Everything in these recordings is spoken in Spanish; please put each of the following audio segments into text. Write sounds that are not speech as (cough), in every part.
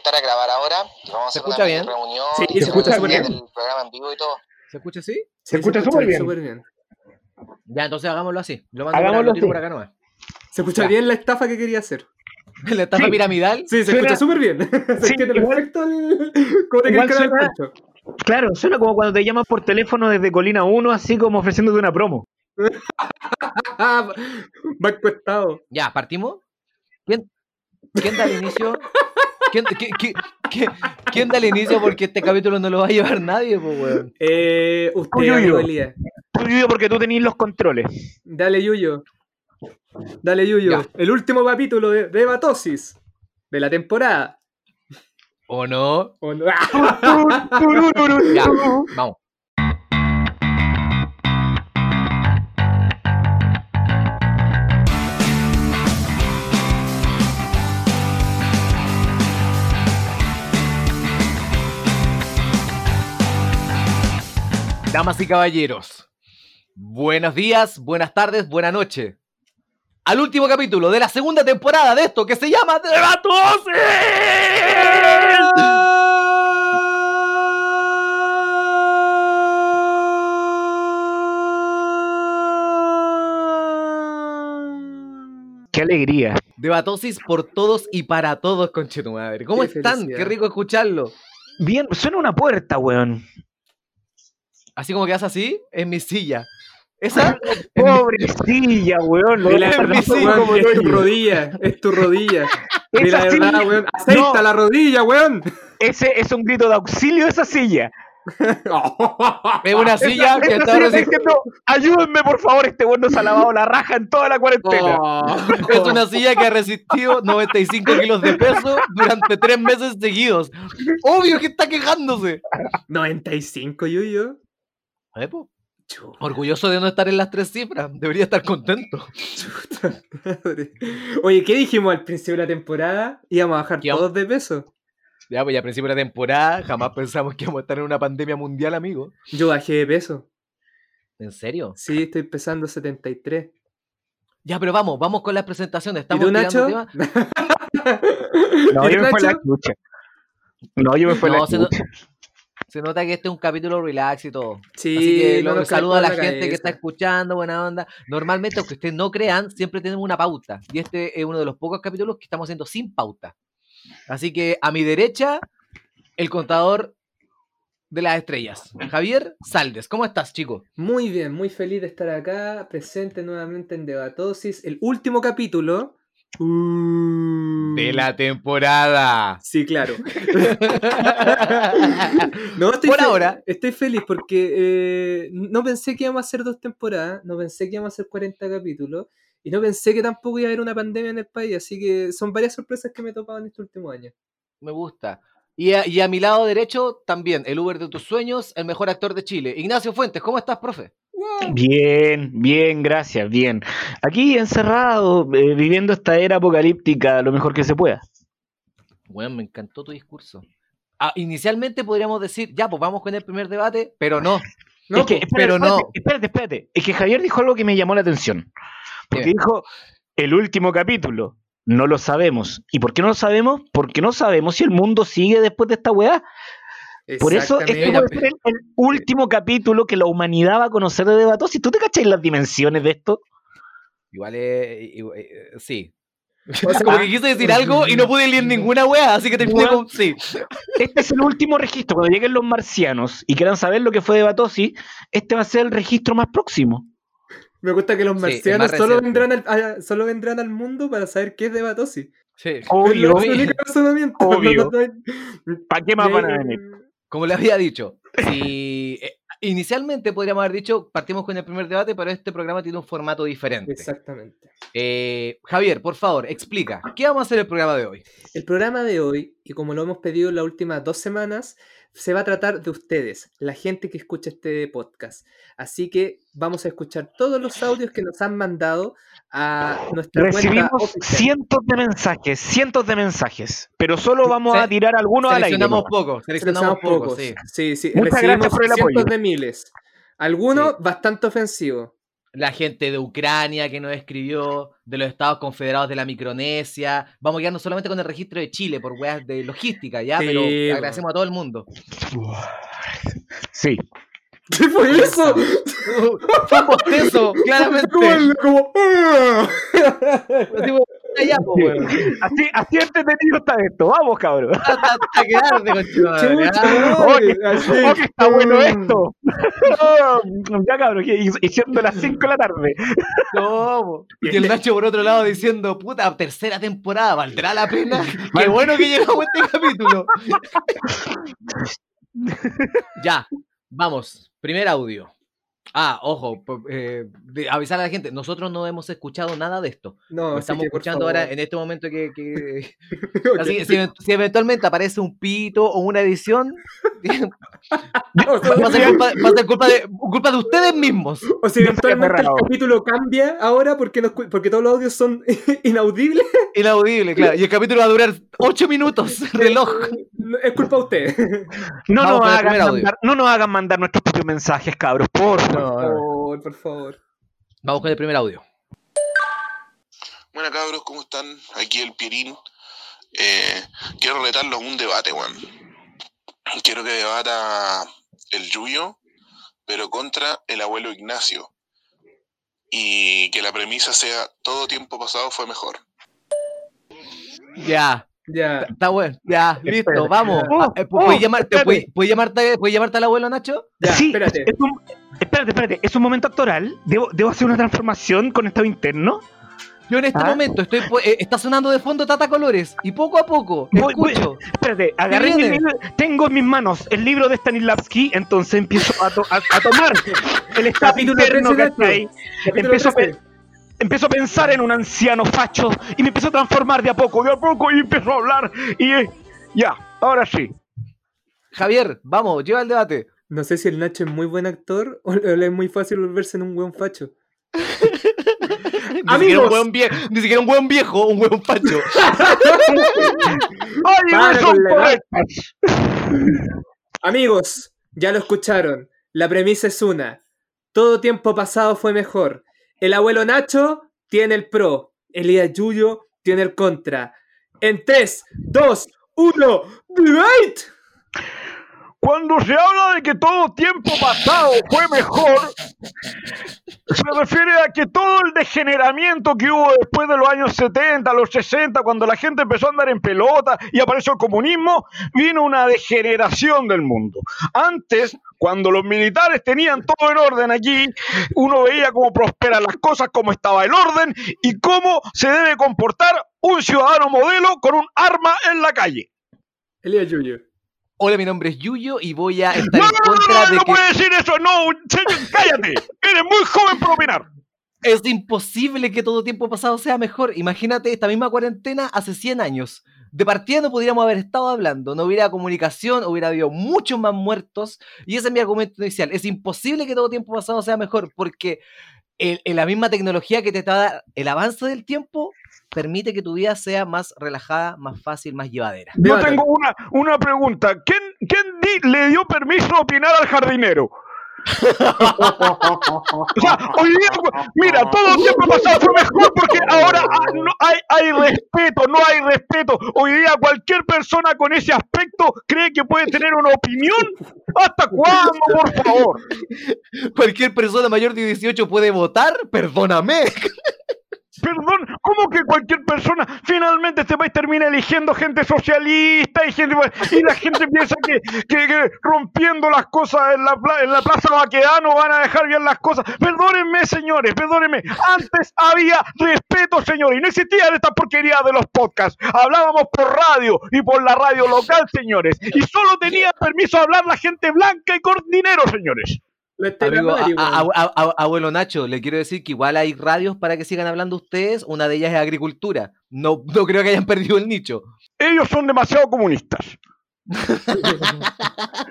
juntar a grabar ahora. Y vamos a ¿Se hacer escucha una bien? reunión. Sí, y se escucha súper bien. el programa en vivo y todo. ¿Se escucha así? Se escucha súper bien. Ya, entonces hagámoslo así. Lo mando Hagámoslo por, acá nomás. Se escucha Ya. bien la estafa que quería hacer. (laughs) La estafa Sí. piramidal. Sí, se Suena- escucha súper bien. (laughs) se Sí, entiende igual- perfecto el... ¿Cómo te igual crees que era el suena- Pancho? Claro, suena como cuando te llaman por teléfono desde Colina 1, así como ofreciéndote una promo. (laughs) Va encuestado. Ya, partimos. ¿Quién, quién da el inicio? ¿Quién, qué- qué- qué- quién da el inicio? Porque este capítulo no lo va a llevar nadie, pues, weón. Eh, usted. Elías. Tú, Yuyo, porque tú tenés los controles. Dale, Yuyo. Dale, Yuyo. Ya. El último capítulo de, de Batosis de la temporada. ¿O no? ¿O no? (laughs) Ya, vamos. Damas y caballeros, buenos días, buenas tardes, buena noche. Al último capítulo de la segunda temporada de esto que se llama Debatosis. Qué alegría. Debatosis por todos y para todos, conche tu madre. ¿Cómo Qué están? felicidad. Qué rico escucharlo. Bien, suena una puerta, weón. Así como quedas así, en mi silla. Esa, Pobrecilla, weón. Lo Y de la verdad, silla, weón, como es tu rodilla, es tu rodilla. Y (laughs) Esa la silla- verdad, weón, aceita No. la rodilla, weón. Ese es un grito de auxilio de esa silla. (laughs) es una silla Esa- que esa está silla diciendo, ayúdenme por favor, este weón nos ha lavado la raja en toda la cuarentena. Oh. Es una silla que ha resistido 95 kilos de peso durante tres meses seguidos. Obvio que está quejándose. 95, Yuyo. Eh, po, Orgulloso de no estar en las tres cifras. Debería estar contento. Chuta madre. Oye, ¿qué dijimos al principio de la temporada? Íbamos a bajar todos de peso. Ya, pues ya a principio de la temporada jamás pensamos que íbamos a estar en una pandemia mundial, amigo. Yo bajé de peso. ¿En serio? Sí, estoy pesando 73. Ya, pero vamos, vamos con las presentaciones. ¿Y Estamos tú, tirando Nacho? temas. (laughs) No, ¿Y yo me fue la Nacho? chucha. No, yo me fue No, la chucha. Se nota que este es un capítulo relax y todo. Sí, Así que no lo, saludo a la gente que está escuchando, buena onda. Normalmente, aunque ustedes no crean, siempre tenemos una pauta. Y este es uno de los pocos capítulos que estamos haciendo sin pauta. Así que a mi derecha, el contador de las estrellas. Javier Saldes, ¿cómo estás, chico? Muy bien, muy feliz de estar acá, presente nuevamente en Debatosis, el último capítulo. Uh, De la temporada. Sí, claro. (laughs) No, estoy Por ahora. Estoy feliz porque eh, no pensé que íbamos a hacer dos temporadas, no pensé que íbamos a hacer 40 capítulos y no pensé que tampoco iba a haber una pandemia en el país, así que son varias sorpresas que me he topado en este último año. Me gusta. Y a, y a mi lado derecho, también, el Uber de tus sueños, el mejor actor de Chile. Ignacio Fuentes, ¿cómo estás, profe? Bien, bien, gracias, bien. Aquí encerrado, eh, viviendo esta era apocalíptica lo mejor que se pueda. Bueno, me encantó tu discurso. Ah, inicialmente podríamos decir, ya, pues vamos con el primer debate, pero no. No, es que, po, espérate, pero espérate, no. Espérate, espérate. Es que Javier dijo algo que me llamó la atención. Porque dijo, el último capítulo, no lo sabemos. ¿Y por qué no lo sabemos? Porque no sabemos si el mundo sigue después de esta weá. Por eso este puede ser el, el último capítulo que la humanidad va a conocer de Debatos. Si tú te cachas las dimensiones de esto, Igual es. igual- eh, sí. (laughs) O sea, Como que quise decir algo y no pude leer ninguna wea, así que terminé Weón. con. Sí. este es el último registro. Cuando lleguen los marcianos y quieran saber lo que fue Debatosis, este va a ser el registro más próximo. Me gusta que los marcianos solo, vendrán al, a- solo vendrán al mundo para saber qué es Debatosis. sí. Obvio. Es el único razonamiento. (laughs) Obvio. ¿Para qué más van a venir? Como le había dicho, si, eh, inicialmente podríamos haber dicho, partimos con el primer debate, pero este programa tiene un formato diferente. Exactamente. Eh, Javier, por favor, explica, ¿qué vamos a hacer el programa de hoy? El programa de hoy, y como lo hemos pedido en las últimas dos semanas, se va a tratar de ustedes, la gente que escucha este podcast. Así que vamos a escuchar todos los audios que nos han mandado a nuestra cuenta Recibimos cientos de mensajes, cientos de mensajes, pero solo vamos a tirar algunos al aire. Seleccionamos pocos, seleccionamos pocos, pocos. sí. Sí, sí. Muchas Recibimos gracias por el cientos apoyo. de miles. Algunos Sí. bastante ofensivos. La gente de Ucrania que nos escribió, de los Estados Confederados de la Micronesia. Vamos a quedarnos solamente con el registro de Chile por weas de logística, ¿ya? Sí, Pero bueno. agradecemos a todo el mundo. Sí. ¿Qué fue eso? Fue un bostezo, (laughs) claramente. Como- Ya, po, weón. Así, así entretenido está esto. Vamos, cabrón. Hasta, hasta quedarte, madre, Oh, oh, que está bueno esto. (laughs) Ya, cabrón, y, y siendo las 5 de la tarde. No, po. y el Nacho por otro lado diciendo, puta, tercera temporada, ¿valdrá la pena? (laughs) Qué bueno que llegamos a este capítulo. (laughs) ya, vamos, primer audio. Ah, ojo, eh, avisar a la gente, nosotros no hemos escuchado nada de esto. No, estamos que, escuchando favor. ahora en este momento que... que- (laughs) Ok. así que si, event- si eventualmente aparece un pito o una edición, (laughs) (laughs) O sea, va a ser culpa, va a ser culpa de, culpa de ustedes mismos. O si eventualmente el capítulo cambia ahora porque, nos cu- porque todos los audios son inaudibles, Inaudible, claro. Y el capítulo va a durar 8 minutos, reloj. es culpa de usted. No nos, hagan mandar, no nos hagan mandar nuestros propios mensajes, cabros, por favor. No, Por favor, por favor. Vamos con el primer audio. Bueno, cabros, ¿cómo están? Aquí el Pierín. Eh, quiero retarlo a un debate, weón. Quiero que debata el Yuyo, pero contra el abuelo Ignacio. Y que la premisa sea todo tiempo pasado fue mejor. Ya, Ya. está bueno. Ya, listo, vamos. Oh, eh, oh, ¿Puedes llamar- te- espérate. puedes- puedes llamarte, puedes llamarte al abuelo Nacho? Ya, sí, espérate. Es un, espérate, espérate. Es un momento actoral. ¿Debo, debo hacer una transformación con estado interno? Yo en este Ah. momento estoy eh, está sonando de fondo Tata Colores y poco a poco Voy- voy- escucho. Espérate, agarré mi libro, tengo en mis manos el libro de Stanislavski, entonces empiezo a, to- a- a tomar el estado Capítulo interno, 13, ¿cachai? Capítulo Empiezo a, 13. pe- empiezo a pensar en un anciano facho y me empiezo a transformar de a poco, de a poco, y empiezo a hablar y eh, ya, ahora sí. Javier, vamos, lleva el debate. No sé si el Nacho es muy buen actor (laughs) o le es muy fácil volverse en un buen facho. (laughs) Ni siquiera, un hueón vie- ni siquiera un buen viejo, un hueón facho. (laughs) Amigos, ya lo escucharon. La premisa es una. Todo tiempo pasado fue mejor. El abuelo Nacho tiene el pro. Elías Yuyo tiene el contra. En 3, 2, 1, ¡Debate! Cuando se habla de que todo tiempo pasado fue mejor, se refiere a que todo el degeneramiento que hubo después de los años 70, los 60, cuando la gente empezó a andar en pelota y apareció el comunismo, vino una degeneración del mundo. Antes, cuando los militares tenían todo en orden aquí, uno veía cómo prosperan las cosas, cómo estaba el orden y cómo se debe comportar un ciudadano modelo con un arma en la calle. Elías Yuyo. Hola, mi nombre es Yuyo y voy a (laughs) estar No, en no, no, contra no, de no que puede decir eso, no, señor, cállate. Eres muy joven para opinar. es imposible que todo tiempo pasado sea mejor. Imagínate esta misma cuarentena hace 100 años. De partida no podríamos haber estado hablando, no hubiera comunicación, hubiera habido muchos más muertos. Y ese es mi argumento inicial. Es imposible que todo tiempo pasado sea mejor porque en la misma tecnología que te está da- el avance del tiempo permite que tu vida sea más relajada, más fácil, más llevadera. Yo tengo una, una pregunta. ¿Quién, quién di- le dio permiso a opinar al jardinero? (laughs) O sea, hoy día, mira, todo el tiempo pasado fue mejor porque ahora ah, no hay, hay respeto, no hay respeto. Hoy día cualquier persona con ese aspecto cree que puede tener una opinión. ¿Hasta cuándo, por favor? Cualquier persona mayor de 18 puede votar, perdóname. Perdón, ¿cómo que cualquier persona finalmente este país termina eligiendo gente socialista y gente y la gente piensa que, rompiendo las cosas en la, en la Plaza Baquedano van a dejar bien las cosas? Perdónenme, señores, perdónenme. Antes había respeto, señores, y no existían estas porquerías de los podcasts. Hablábamos por radio y por la radio local, señores, y solo tenía permiso hablar la gente blanca y con dinero, señores. Amigo, a- a- a- a- abuelo Nacho, le quiero decir que igual hay radios para que sigan hablando ustedes. Una de ellas es agricultura. No, no creo que hayan (laughs) perdido el nicho. Ellos son demasiado comunistas.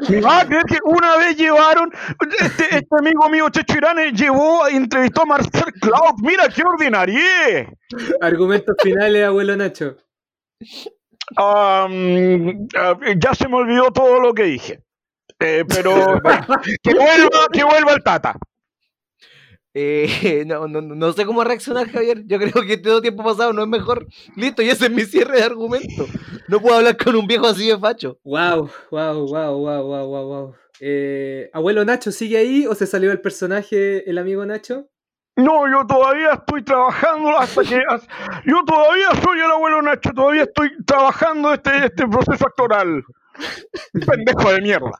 ¿Me vas a creer que una vez llevaron, este, este amigo mío Checho Irán eh, llevó, entrevistó a Marcel Cloud, mira qué ordinarie. Argumentos finales, abuelo Nacho. Ya se me olvidó todo lo que dije. Eh, pero (laughs) que vuelva, que vuelva el Tata. Eh, (laughs) no, no, no sé cómo reaccionar, Javier. Yo creo que todo tiempo pasado no es mejor. Listo, y ese es mi cierre de argumento. No puedo hablar con un viejo así de facho. Wow, wow, wow, wow, wow, wow, wow. Eh, abuelo Nacho, ¿sigue ahí o se salió el personaje, el amigo Nacho? No, yo todavía estoy trabajando hasta que... Yo todavía soy el abuelo Nacho, todavía estoy trabajando este, este proceso actoral. Pendejo de mierda.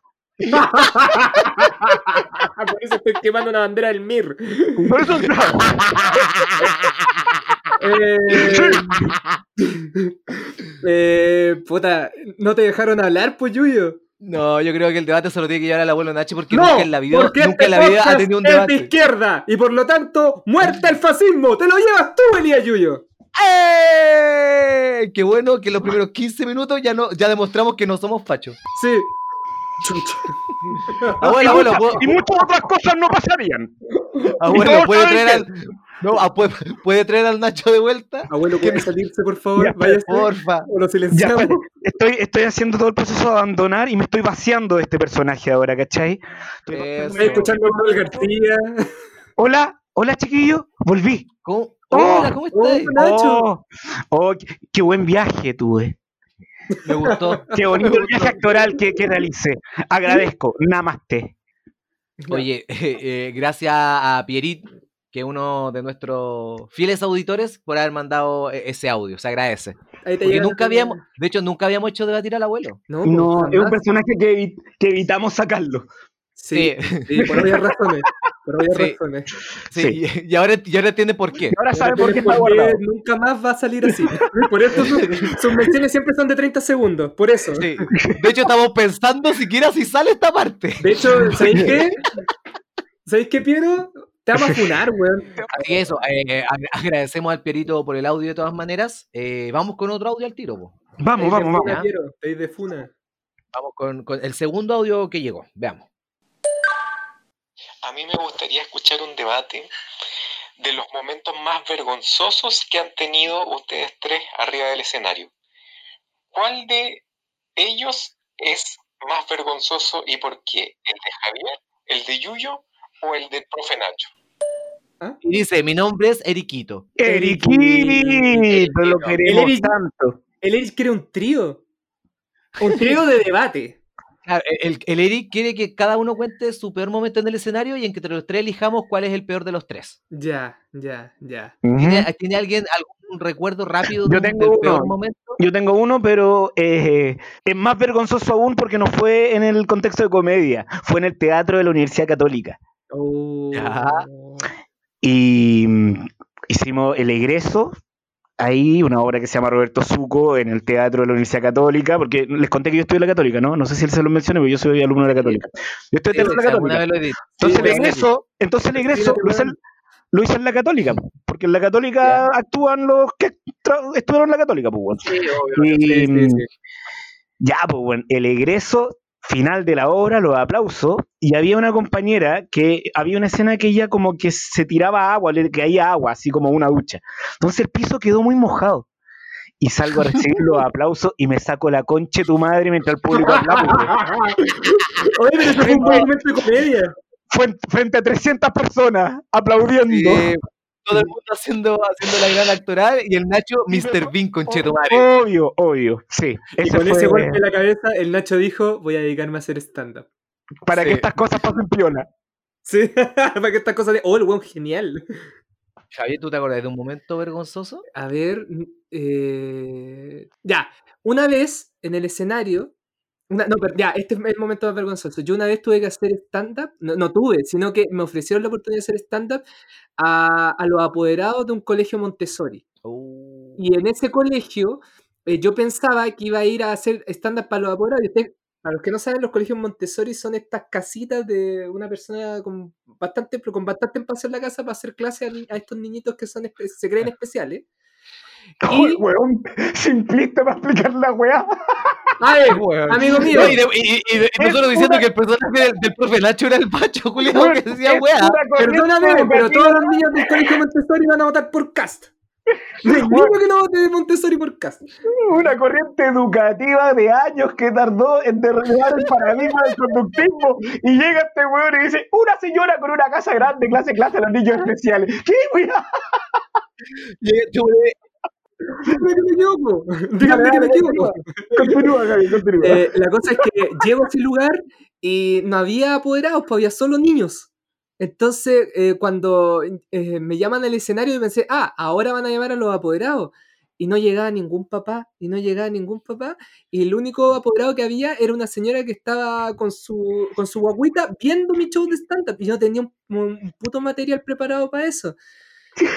Por eso estoy quemando una bandera del MIR. Por eso, claro, Eh, eh, puta, ¿no te dejaron hablar, pues, Yuyo? No, yo creo que el debate se lo tiene que llevar al abuelo Nacho porque No, nunca en la vida, nunca en este la vida ha tenido un es de debate. izquierda y por lo tanto, muerte al fascismo. Te lo llevas tú, Elías Yuyo. ¡Eh! Qué bueno que en los primeros 15 minutos ya no ya demostramos que no somos fachos. Sí. (laughs) Abuelo, y, abuelo, muchas, ¿puedo- y muchas otras cosas no pasarían. abuelo, ¿puede traer al no, ah, ¿puede, puede traer al Nacho de vuelta? Abuelo, ¿puede salirse, por favor? Ya, Váyase. Porfa. O lo silenciamos. estoy, estoy haciendo todo el proceso de abandonar y me estoy vaciando de este personaje ahora, ¿cachai? Estoy escuchando a García. Hola, hola chiquillo, volví. ¿Cómo? Oh, Hola, ¿cómo oh, estás? Nacho. Oh, oh, qué, qué buen viaje tuve. Me gustó. Qué bonito el viaje actoral que, que realicé. Agradezco. Namaste. (laughs) Oye, eh, eh, gracias a Pierit, que es uno de nuestros fieles auditores, por haber mandado eh, ese audio. Se agradece. Porque nunca habíamos, de hecho, nunca habíamos hecho debatir al abuelo. No, No, pues, es un personaje que, que evitamos sacarlo. Sí, sí, por obvias razones. Por obvias Sí. razones. Sí, Sí. Y, (laughs) y ahora, y ahora entiende por qué. Y ahora sabe por qué está guardado. Nunca más va a salir así. (laughs) Por eso sus, sus menciones siempre son de 30 segundos. Por eso. Sí. De hecho, estamos pensando siquiera si sale esta parte. De hecho, ¿sabéis qué? ¿Sabéis qué, Piero? Te vamos a funar, weón. Así que eso, eh, ag- agradecemos al Pierito por el audio de todas maneras. Eh, vamos con otro audio al tiro. po. Vamos, vamos, vamos. Piero, te de funa. Vamos con, con el segundo audio que llegó. Veamos. A mí me gustaría escuchar un debate de los momentos más vergonzosos que han tenido ustedes tres arriba del escenario. ¿Cuál de ellos es más vergonzoso y por qué? ¿El de Javier, el de Yuyo o el del profe Nacho? Y dice, mi nombre es Eriquito. Eriquito, lo queremos Eric- tanto. El Eric quiere un trío. Un (laughs) trío de debate. Claro, El, el Eric quiere que cada uno cuente su peor momento en el escenario y en que entre los tres elijamos cuál es el peor de los tres. Ya, ya, ya. ¿Tiene, ¿tiene alguien algún recuerdo rápido de Yo tengo del peor uno. momento? Yo tengo uno, pero eh, es más vergonzoso aún porque no fue en el contexto de comedia, fue en el teatro de la Universidad Católica. Oh. Ya. Y mm, hicimos el egreso, ahí una obra que se llama Roberto Suco en el teatro de la Universidad Católica, porque les conté que yo estoy en la Católica, ¿no? No sé si él se lo mencioné, pero yo soy alumno de la Católica. Yo estoy en Sí, la Católica. Entonces pero- egreso, entonces el egreso lo hice, en- la Católica, porque en la Católica actúan los que estuvieron en la Católica, pues. bueno. Y, Sí, sí, sí. ya, pues bueno, el egreso final de la obra, los aplausos, y había una compañera que había una escena que ella como que se tiraba agua, le caía agua, así como una ducha. Entonces el piso quedó muy mojado. Y salgo a recibir los aplausos y me saco la concha de tu madre mientras el público aplaude. (laughs) Oye, pero eso fue un buen momento de comedia. Fue frente a 300 personas aplaudiendo. Sí, todo el mundo haciendo, haciendo la gran actoral y el Nacho, Mr. Bean, conchetumare. Obvio, obvio, sí. Y con ese golpe en la cabeza, el Nacho dijo, voy a dedicarme a hacer stand-up. para que estas cosas pasen piola. Sí, (laughs) para que estas cosas de... Oh, el weón genial. Javier, ¿tú te acuerdas de un momento vergonzoso? A ver, eh, ya, una vez en el escenario, una- no, pero ya, este es el momento más vergonzoso. Yo una vez tuve que hacer stand-up, no, no tuve, sino que me ofrecieron la oportunidad de hacer stand-up a, a los apoderados de un colegio Montessori. Uh, Y en ese colegio eh, yo pensaba que iba a ir a hacer stand-up para los apoderados. Y ustedes- para los que no saben, los colegios Montessori son estas casitas de una persona con bastante, con bastante espacio en la casa para hacer clases a, a estos niñitos que son se creen especiales. (laughs) Uy, weón, (laughs) simplista para explicar la weá. (laughs) ¡Ay, weón. amigo mío! Y, de- y- y- y de- y nosotros diciendo que el personaje del, del profe Nacho era el Pacho, Julián, que decía weá. Perdóname, pero todos los niños del colegio Montessori van a votar por Cast. No hay (laughs) niño que no vote de Montessori por casa. Una corriente educativa de años que tardó en derribar el paradigma del conductismo. Y llega este weón y dice: Una señora con una casa grande, clase, clase a los niños especiales. ¿Qué, weón? Yo, Dígame que me equivoco. (laughs) Dígame que me equivoco. (laughs) Continúa, Gaby, continúa. Eh, la cosa es que (laughs) llego a ese lugar y no había apoderados, pues había solo niños. Entonces, eh, cuando eh, me llaman al escenario, yo pensé, ah, ahora van a llamar a los apoderados. Y no llegaba ningún papá, y no llegaba ningún papá. Y el único apoderado que había era una señora que estaba con su, con su guaguita viendo mi show de stand-up. Y yo no tenía un, un puto material preparado para eso.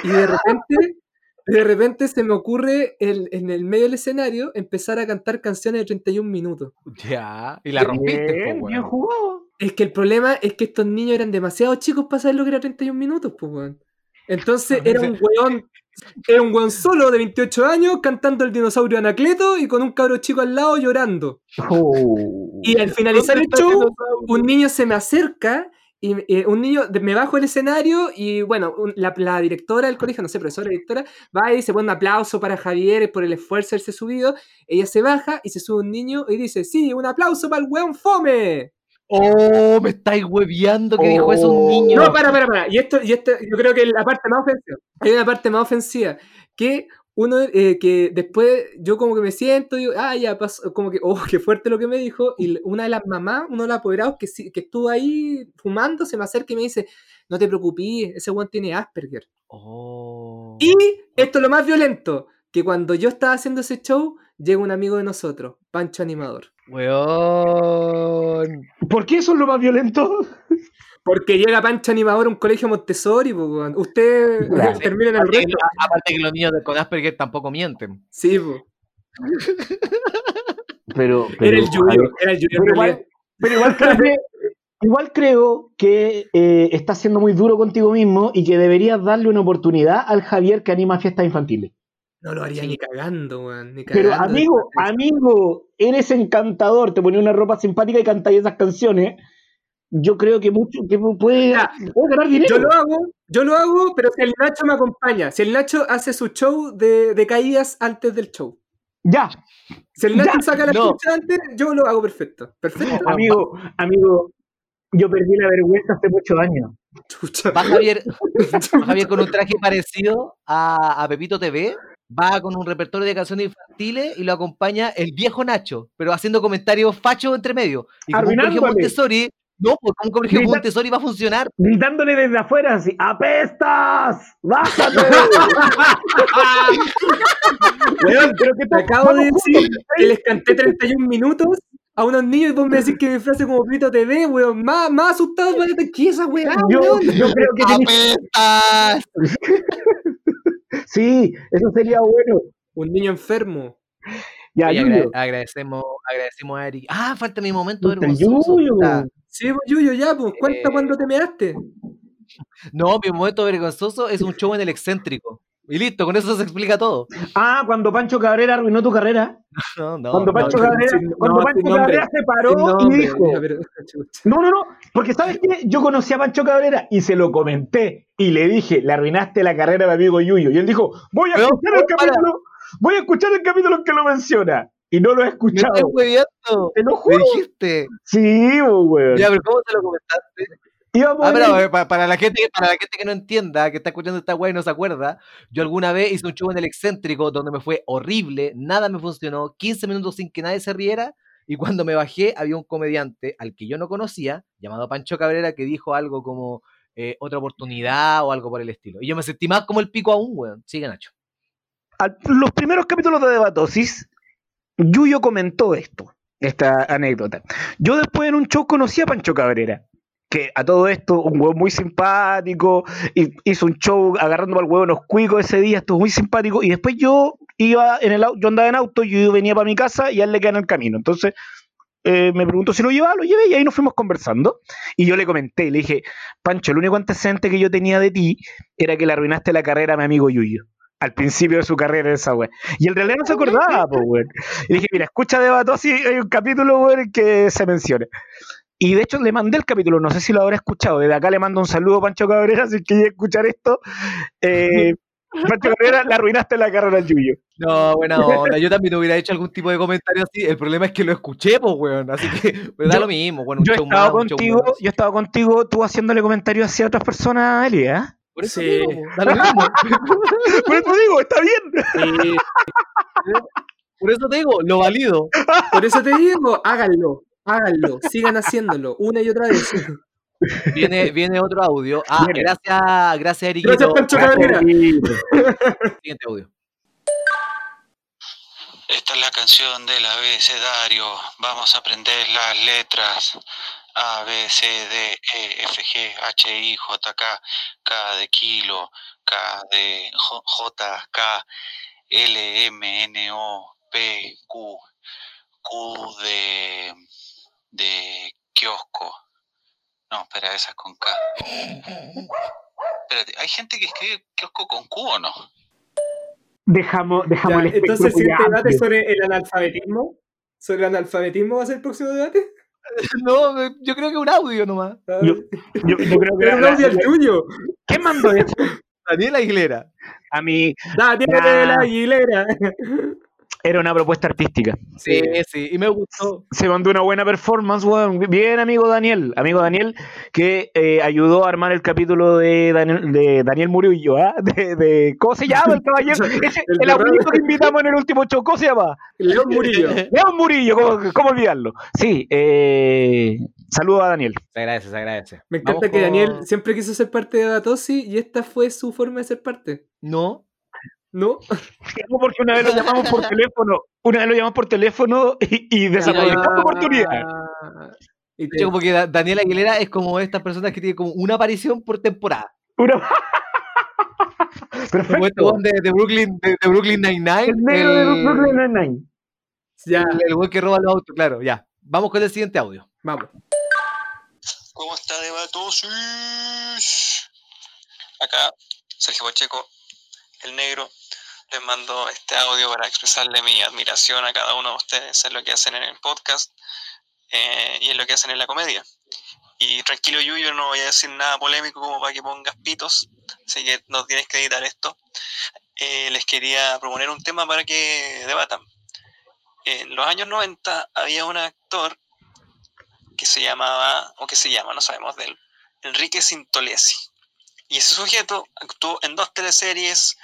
Y de repente, de repente se me ocurre el- en el medio del escenario empezar a cantar canciones de 31 minutos. Ya, y la rompiste, Bien, po, bien jugado. Es que el problema es que estos niños eran demasiado chicos para saber lo que era 31 minutos, pues, weón. Entonces era un weón, era un weón solo de 28 años cantando el dinosaurio Anacleto y con un cabro chico al lado llorando. Oh. Y al finalizar el ¿Dónde está el show, un niño se me acerca y eh, un niño me bajo el escenario y bueno, un- la, la directora del colegio, no sé, profesora, directora, va y se pone un aplauso para Javier por el esfuerzo de haberse subido. Ella se baja y se sube un niño y dice, sí, un aplauso para el weón fome. Oh, me estáis hueviando que dijo eso un Oh. niño. No, para, para, para. Y esto, y esto, yo creo que es la parte más ofensiva. Hay una parte más ofensiva. Que uno, eh, que después yo como que me siento, digo, ah, ya pasó, como que, oh, (laughs) qué fuerte lo que me dijo. Y una de las mamás, uno de los apoderados que, sí- que estuvo ahí fumando, se me acerca y me dice, no te preocupes, ese weón tiene Asperger. Oh. Y esto es lo más violento, que cuando yo estaba haciendo ese show, llega un amigo de nosotros, Pancho Animador. Weón. ¿Por qué eso es lo más violento? (laughs) Porque llega Pancho Animador a un colegio Montessori, weón. Usted Claro. termina en el Aparte, resto. que- aparte que los niños de- con Asperger tampoco mienten. Sí, pues. Pero, Era el Yuyo, era el en pero igual, pero igual creo que, igual creo que eh, estás siendo muy duro contigo mismo y que deberías darle una oportunidad al Javier que anima fiestas infantiles. No lo haría ni cagando, weón. Ni Pero cagando. amigo, amigo, eres encantador, te ponía una ropa simpática y cantáis esas canciones. Yo creo que mucho que puede, ganar dinero. Yo lo hago, yo lo hago, pero si el Nacho me acompaña, si el Nacho hace su show de, de caídas antes del show. Ya, Si el Nacho Ya, saca la no. ficha antes, yo lo hago perfecto. Perfecto. (laughs) amigo, amigo, yo perdí la vergüenza hace muchos años. Va Javier, (laughs) va Javier con un traje parecido a, a Pepito TV. Va con un repertorio de canciones infantiles y lo acompaña el viejo Nacho, pero haciendo comentarios fachos entre medio. Y como Arruinándole. Montessori, no, como un colegio Grita- Montessori va a funcionar. Gritándole desde afuera así, ¡apestas! ¡Bájate! (laughs) Weón, Pero que te acabo de decir que les canté 31 minutos a unos niños y vos me decís que mi frase como Pito TV, weón. Más, más asustados para que esa weá, yo, weón. yo creo que tenés- ¡Apestas! (laughs) Sí, eso sería bueno. Un niño enfermo. Ya, Oye, agra- agradecemos, agradecemos a Eric. Ah, falta mi momento Puta, vergonzoso. Sí, pues, Yuyo, ya, pues, cuenta Eh, cuando te measte. No, mi momento vergonzoso es un show en el excéntrico. Y listo, con eso se explica todo. Ah, cuando Pancho Cabrera arruinó tu carrera. (laughs) No, no, Cuando no, Pancho no. Cabrera, sin- cuando no, Pancho. Cabrera se paró y dijo. pero-. (laughs) No, no, no, porque ¿sabes qué? Yo conocí a Pancho Cabrera y se lo comenté y le dije, le arruinaste la carrera a mi amigo Yuyo. Y él dijo, voy a escuchar el capítulo, voy a escuchar el capítulo en que lo menciona. Y no lo he Me escuchado. estoy hueveando. Te lo Me juro. dijiste. Sí, weón. Ya, pero ¿cómo se lo comentaste? Íbamos Ah, pero para la gente, para la gente que no entienda, que está escuchando esta weá y no se acuerda, yo alguna vez hice un show en el excéntrico donde me fue horrible, nada me funcionó, 15 minutos sin que nadie se riera, y cuando me bajé había un comediante al que yo no conocía, llamado Pancho Cabrera, que dijo algo como eh, otra oportunidad o algo por el estilo. Y yo me sentí más como el pico aún, weón. Sigue Nacho. al- los primeros capítulos de Debatosis, Yuyo comentó esto, esta anécdota. Yo después en un show conocí a Pancho Cabrera, que a todo esto, un huevo muy simpático, hizo un show agarrando al huevo los cuicos ese día, estuvo muy simpático, y después yo iba en el yo andaba en auto, yo venía para mi casa y a él le queda en el camino. Entonces eh, me preguntó si lo llevaba, lo llevé y ahí nos fuimos conversando. Y yo le comenté, le dije, Pancho, el único antecedente que yo tenía de ti era que le arruinaste la carrera a mi amigo Yuyo. Al principio de su carrera esa wea. Y en realidad no se acordaba, pues, weón. Y dije, mira, escucha Debatosi, hay un capítulo, weón, en que se menciona. Y de hecho le mandé el capítulo, no sé si lo habrá escuchado. Desde acá le mando un saludo a Pancho Cabrera, si quiere escuchar esto. Eh, (laughs) Pancho Cabrera, le arruinaste la carrera al Yuyo. No, buena onda. Yo también hubiera hecho algún tipo de comentario así. El problema es que lo escuché, pues, weón. Así que (laughs) me da Yo- lo mismo. Bueno, un Yo show contigo, yo estaba contigo, tú haciéndole comentarios hacia otras personas, Eli, ¿eh? Por eso Sí. digo, po, da lo mismo. (laughs) Por eso digo, está bien. Sí, Por eso te digo, lo valido. por eso te digo, háganlo, háganlo, sigan haciéndolo una y otra vez. Viene, viene otro audio. Ah, Viene. gracias, gracias, Eriquito. Gracias, Pancho Cabrera. (laughs) Siguiente audio. Esta es la canción del abecedario. Vamos a aprender las letras. A, B, C, D, E, F, G, H, I, J, K, K de kilo, K de J, K, L, M, N, O, P, Q, Q de, de kiosco. No, espera, esa es con K. Espérate, ¿hay gente que escribe kiosco con Q o no? Dejamos, dejamos Ya, el entonces, el siguiente muy debate sobre el analfabetismo. ¿Sobre el analfabetismo va a ser el próximo debate? (laughs) No, yo creo que un audio nomás. Ah, Yo- Yo, yo creo que Pero un audio la- tuyo. ¿Quién mandó eso? (laughs) Daniel Aguilera. A mí Daniel Ah. Aguilera. Era una propuesta artística. Sí, sí, y me gustó. Se mandó una buena performance, weón. Bien, amigo Daniel. Amigo Daniel, que eh, ayudó a armar el capítulo de Daniel, de Daniel Murillo, ¿ah? (laughs) De, de- ¿Cómo se llama el caballero? (laughs) Ese- El abuelito que invitamos en el último show, ¿cómo se llama? León Murillo. (laughs) León Murillo, ¿cómo, cómo olvidarlo? Sí, eh, saludo a Daniel. Se agradece, se agradece. Me encanta Vamos que con- Daniel siempre quiso ser parte de Batosi y esta fue su forma de ser parte. No. ¿No? No, porque una vez lo llamamos por teléfono, una vez lo llamamos por teléfono y, y desaprovechamos la oportunidad. Y te- Yo como que Da- Daniel Aguilera es como estas personas que tienen como una aparición por temporada. Una- (laughs) Como este Perfecto. weón de, de Brooklyn, de, de Brooklyn Nine-Nine. El negro de Brooklyn Nine-Nine. Ya, el, weón que roba los autos, claro, ya. Vamos con el siguiente audio. vamos. ¿Cómo está Debatosis? Acá, Sergio Pacheco, el negro, les mando este audio para expresarle mi admiración a cada uno de ustedes en lo que hacen en el podcast eh, y en lo que hacen en la comedia. Y tranquilo, Yuyo, no voy a decir nada polémico como para que pongas pitos, así que no tienes que editar esto. Eh, les quería proponer un tema para que debatan. En los años 90 había un actor que se llamaba, o que se llama, no sabemos de él, Enrique Sintolesi. Y ese sujeto actuó en dos teleseries,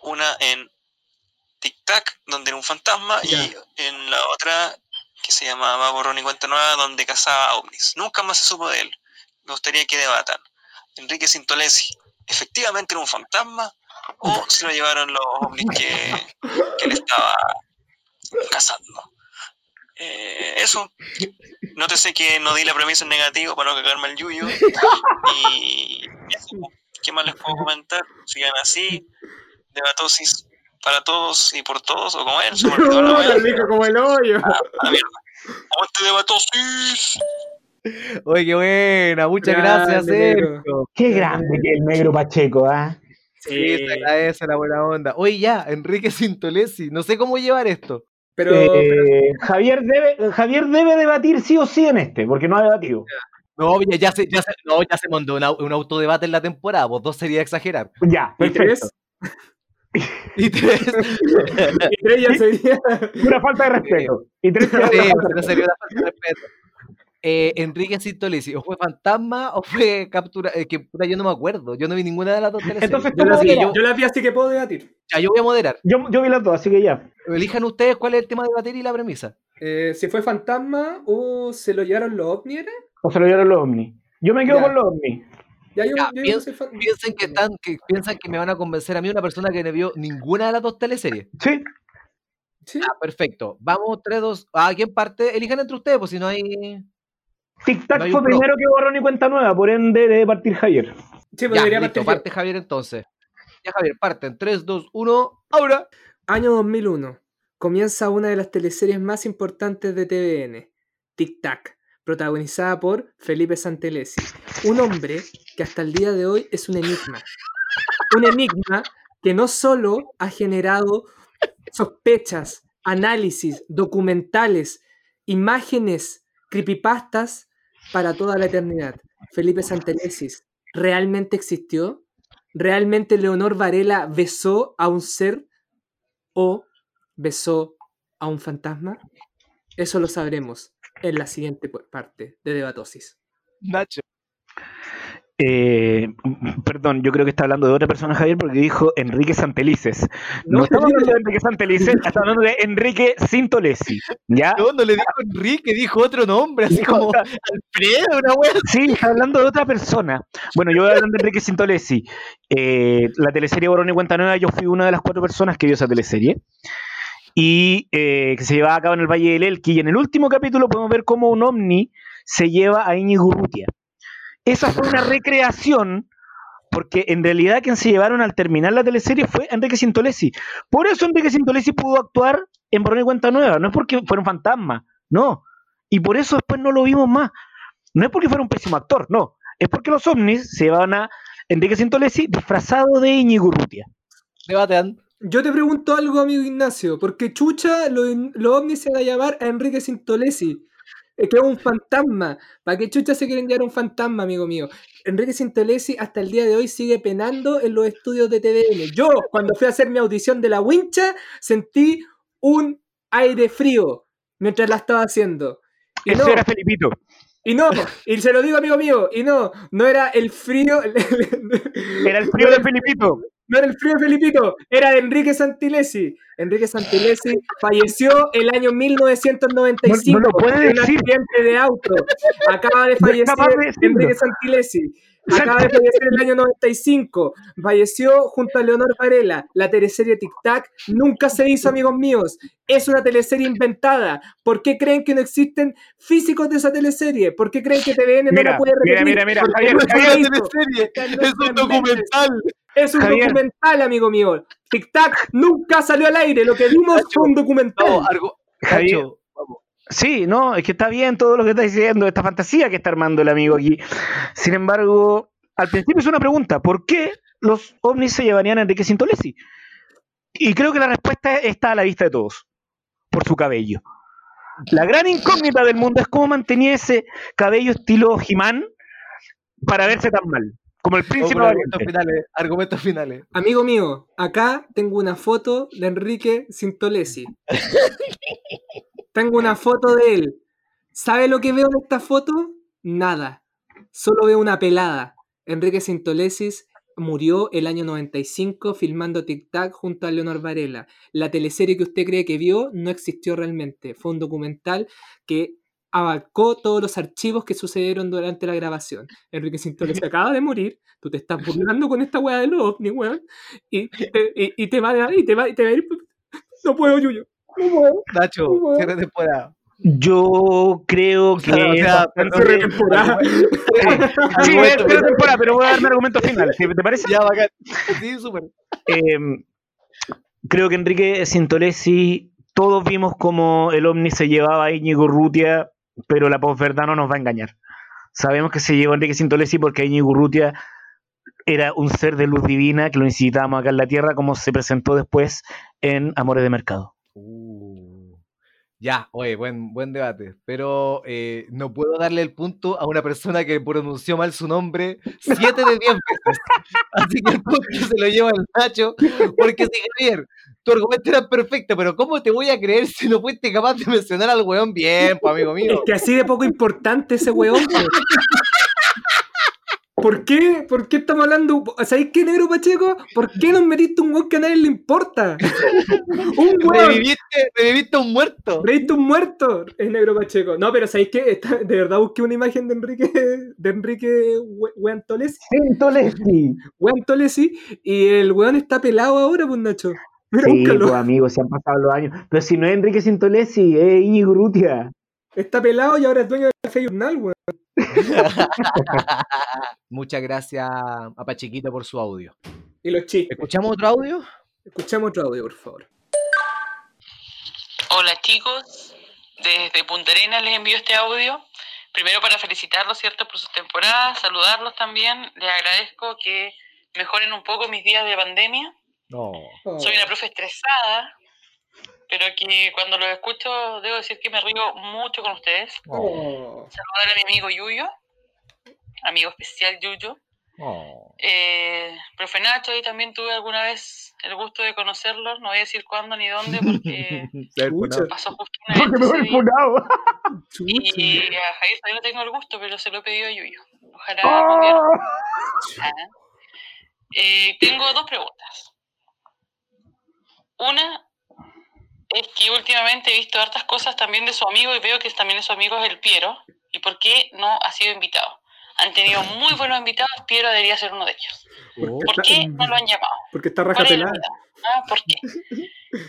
una en Tic Tac, donde era un fantasma, y en la otra que se llamaba Borrón y Cuenta Nueva, donde cazaba ovnis. Nunca más se supo de él. Me gustaría que debatan. Enrique Sintolesi, ¿efectivamente era un fantasma? ¿O se lo llevaron los ovnis que, que él estaba cazando? Eh, eso. Nótese que no di la premisa en negativo para no cagarme el yuyo. Y eso, ¿qué más les puedo comentar? Sigan así. Debatosis para todos y por todos, o como él, se me olvidó la dijo como el hoyo. A la mierda. ¡Aguante Debatosis! Oye, qué buena, muchas Grande, gracias. Sergio. Qué grande que es el negro Pacheco, ¿ah? Sí, se agradece la buena onda. Oye, ya, Enrique Sintolesi, no sé cómo llevar esto. Pero, Eh, Javier, debe, Javier debe debatir sí o sí en este, porque no ha debatido. No, ya, ya se, ya se, no, ya se mandó una- un autodebate en la temporada, vos dos sería exagerar. Ya, ¿y perfecto. tres? (laughs) Y tres. (laughs) Y tres ya sería. Una falta de respeto. Y tres Sí, una falta de pero respeto. sería una falta de respeto. Eh, Enrique Sintolesi, ¿o fue fantasma o fue captura? eh, que puta, yo no me acuerdo. Yo no vi ninguna de las dos teleseries. Entonces, Yo ¿cómo las vi, modera? yo- yo las vi así que puedo debatir. Ya, yo voy a moderar. Yo, yo vi las dos, así que ya. Elijan ustedes cuál es el tema de debatir y la premisa. Eh, si fue fantasma o se lo llevaron los ovnis, ¿era? O se lo dieron los ovnis. Yo me quedo Ya. con los ovnis. Ya, yo, Ya, no fan- Piensen que están, que piensan que me van a convencer a mí una persona que no vio ninguna de las dos teleseries. Sí. Sí, Ah, perfecto. Vamos, 3, 2. ¿A quién parte? Elijan entre ustedes, pues si no hay. Tic Tac No fue primero que borrón y cuenta nueva, por ende debe partir Javier. sí pues Ya, debería listo, partir parte Javier entonces. Ya, Javier, parten. 3, 2, 1. ¡Ahora! Año 2001. Comienza una de las teleseries más importantes de TVN, Tic Tac, protagonizada por Felipe Santelesi, un hombre que hasta el día de hoy es un enigma. Un enigma que no solo ha generado sospechas, análisis, documentales, imágenes, creepypastas para toda la eternidad. Felipe Santelesis, ¿realmente existió? ¿realmente Leonor Varela besó a un ser o besó a un fantasma? Eso lo sabremos en la siguiente parte de Debatosis. Nacho. Eh, perdón, yo creo que está hablando de otra persona, Javier, porque dijo Enrique Santelices. No, No, estamos hablando de Enrique Santelices, (laughs) está hablando de Enrique Sintolesi. ¿Ya? No, no le dijo Enrique, dijo otro nombre, así como otra- Alfredo, una wea. Sí, está hablando de otra persona. Bueno, yo voy hablando de Enrique Sintolesi. Eh, la teleserie Borón y Cuenta Nueva, yo fui una de las cuatro personas que vio esa teleserie. Y eh, que se llevaba a cabo en el Valle del Elqui. Y en el último capítulo podemos ver cómo un ovni se lleva a Íñigo Urrutia. Esa fue una recreación, porque en realidad quien se llevaron al terminar la teleserie fue Enrique Sintolesi. Por eso Enrique Sintolesi pudo actuar en Borón y Cuenta Nueva. No es porque fuera un fantasma, no. Y por eso después no lo vimos más. No es porque fuera un pésimo actor, no. Es porque los ovnis se llevaban a Enrique Sintolesi disfrazado de Íñigo Urrutia. Debatean. Yo te pregunto algo, amigo Ignacio. ¿Por qué chucha los los ovnis se van a llamar a Enrique Sintolesi? Es que es un fantasma. ¿Para qué chucha se quieren llevar un fantasma, amigo mío? Enrique Sintolesi hasta el día de hoy sigue penando en los estudios de TVN. Yo, cuando fui a hacer mi audición de la wincha, sentí un aire frío mientras la estaba haciendo. Y Eso no, era Felipito. y no, y se lo digo amigo mío, y no, no era el frío, Era el frío de Felipito. No era el frío Felipito, era Enrique Santilesi. Enrique Santilesi falleció el año 1995 No- no lo puede en un accidente de auto. Acaba de No es fallecer de. Enrique Santilesi. Acaba de fallecer el año 95. Falleció junto a Leonor Varela. La teleserie Tic Tac nunca se hizo, amigos míos. Es una teleserie inventada. ¿Por qué creen que no existen físicos de esa teleserie? ¿Por qué creen que TVN no Mira, la puede mira, repetir? mira, mira, Javier, no hizo. teleserie, es un documental. Es un Javier. documental, amigo mío. Tic Tac nunca salió al aire. Lo que vimos fue un documental. No, Javier. Sí, no, es que está bien todo lo que está diciendo, esta fantasía que está armando el amigo aquí. Sin embargo, al principio es una pregunta, ¿por qué los ovnis se llevarían a Enrique Sintolesi? Y creo que la respuesta está a la vista de todos, por su cabello. La gran incógnita del mundo es cómo mantenía ese cabello estilo He-Man para verse tan mal, como el príncipe argumentos finales. Argumentos finales. Amigo mío, acá tengo una foto de Enrique Sintolesi. tengo una foto de él. ¿Sabe lo que veo en esta foto? Nada. Solo veo una pelada. Enrique Sintolesis murió el año 95 filmando Tic Tac junto a Leonor Varela. La teleserie que usted cree que vio no existió realmente. Fue un documental que abarcó todos los archivos que sucedieron durante la grabación. Enrique Sintolesi (laughs) acaba de morir. Tú te estás burlando con esta weá de los ovnis, weón. Y te, y, y te va a y te va, y te va a ir. (laughs) No puedo, Yuyo. No puedo. Nacho, Bueno. cierre temporada. Yo creo que... O sea, o sea, bastante- Cierre temporada. (laughs) Sí, temporada, pero voy a dar mi argumento final. ¿Te te parece? Ya, bacán. Sí, súper. Eh, creo que Enrique Sintolesi, todos vimos como el ovni se llevaba a Íñigo Urrutia, pero la posverdad no nos va a engañar. Sabemos que se llevó Enrique Sintolesi porque Íñigo Urrutia era un ser de luz divina que lo necesitábamos acá en la Tierra, como se presentó después en Amores de Mercado. Uh, ya, oye, buen, buen debate. Pero eh, no puedo darle el punto a una persona que pronunció mal su nombre siete de diez veces. Así que el punto se lo lleva el Nacho. Porque si Javier, tu argumento era perfecto, pero ¿cómo te voy a creer si no fuiste capaz de mencionar al weón bien, pues, amigo Es mío? que así de poco importante ese weón. po. ¿Por qué? ¿Por qué estamos hablando? ¿Sabéis qué, negro Pacheco? ¿Por qué nos metiste un weón que a nadie le importa? (laughs) Un weón. Reviviste, reviviste a un muerto. Reíste un muerto, es negro Pacheco. No, pero ¿sabéis qué? Está- de verdad busqué una imagen de Enrique, de Enrique We- Weón Tolesi, Sintolesi. Weón Tolesi, y el weón está pelado ahora, pues Nacho. Mira, Sí, pues amigos, se han pasado los años. Pero si no es Enrique Sintolesi, es Íñigo Urrutia. Está pelado y ahora es dueño del café Journal, weón. (laughs) Muchas gracias a Pachequito por su audio. Y los chistes. ¿Escuchamos otro audio? Escuchamos otro audio, por favor. Hola chicos, desde Punta Arenas les envío este audio. Primero para felicitarlos, ¿cierto?, por sus temporadas, saludarlos también. Les agradezco que mejoren un poco mis días de pandemia. No. Soy una profe estresada, pero que cuando los escucho debo decir que me río mucho con ustedes. Oh. Saludar a mi amigo Yuyo, amigo especial Yuyo. Oh. Eh, profe Nacho, ahí también tuve alguna vez el gusto de conocerlos. No voy a decir cuándo ni dónde porque (laughs) pasó justo un Porque evento me. Y a Javier todavía no tengo el gusto, pero se lo he pedido a Yuyo. Ojalá. Eh, tengo dos preguntas. Una es que últimamente he visto hartas cosas también de su amigo y veo que también su amigo es el Piero. ¿Y por qué no ha sido invitado? Han tenido muy buenos invitados, Piero debería ser uno de ellos. Oh. ¿Por qué no lo han llamado? Porque está ¿Cuál raja es el pelada. miedo? Ah, ¿Por qué?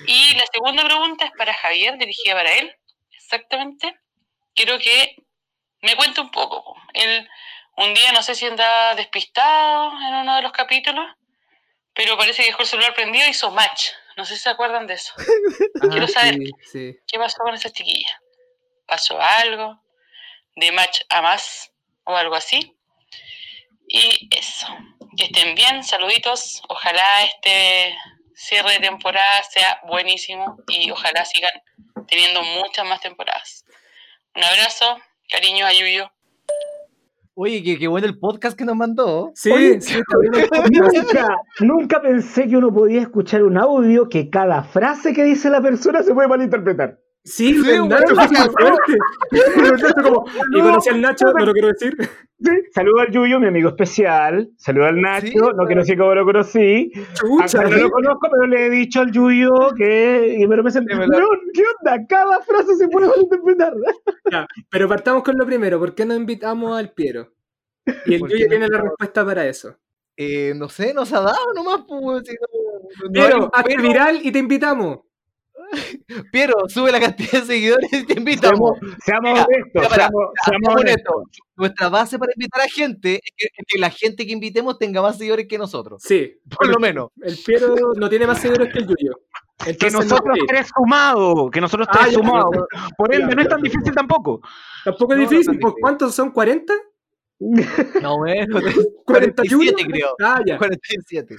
Y la segunda pregunta es para Javier, dirigida para él, exactamente. Quiero que me cuente un poco. po. Él un día, no sé si andaba despistado en uno de los capítulos, pero parece que dejó el celular prendido y hizo match. No sé si se acuerdan de eso. (laughs) Quiero saber. sí, sí. ¿Qué pasó con esa chiquilla? ¿Pasó algo? ¿De match a más? ¿O algo así? Y eso. Que estén bien, saluditos. Ojalá este cierre de temporada sea buenísimo y ojalá sigan teniendo muchas más temporadas. Un abrazo, cariño a Yuyo. Oye, qué, qué bueno el podcast que nos mandó. Sí, Oye, sí, nunca pensé que uno podía escuchar un audio que cada frase que dice la persona se puede malinterpretar. Sí, Sí, el Nacho fue súper fuerte. (laughs) El Nacho como, y conocí al Nacho, no lo quiero decir. Sí, saludo al Yuyo, mi amigo especial. Saludo al Nacho, Sí, no que no sé cómo lo conocí. Chucha, no lo conozco, pero le he dicho al Yuyo que. y me verdad. "Weón, ¿Qué onda? Cada frase se puede malinterpretar. Ya, pero partamos con lo primero. ¿Por qué no invitamos al Piero? Y el ¿Por qué Yuyo no tiene la respuesta para eso. Eh, no sé, nos ha dado nomás. Pues, si no- Piero, hazte viral y te invitamos. (laughs) Piero, sube la cantidad de seguidores y te invitamos. Seamos, seamos Mira, honestos, seamos, seamos honestos. esto. Nuestra base para invitar a gente es que, es que la gente que invitemos tenga más seguidores que nosotros. Sí, Por lo menos. el Piero no tiene más seguidores que el Yuyo. Que Entonces, no nosotros ir. tres sumados, que nosotros Ah, tres ya, sumados. ya, Por ende, ya, no es ya, tan ya. difícil tampoco. Tampoco es No, no difícil. ¿Por difícil. cuántos son? ¿40? (laughs) No, bueno. 41. 47 creo. Ah, ya. 47.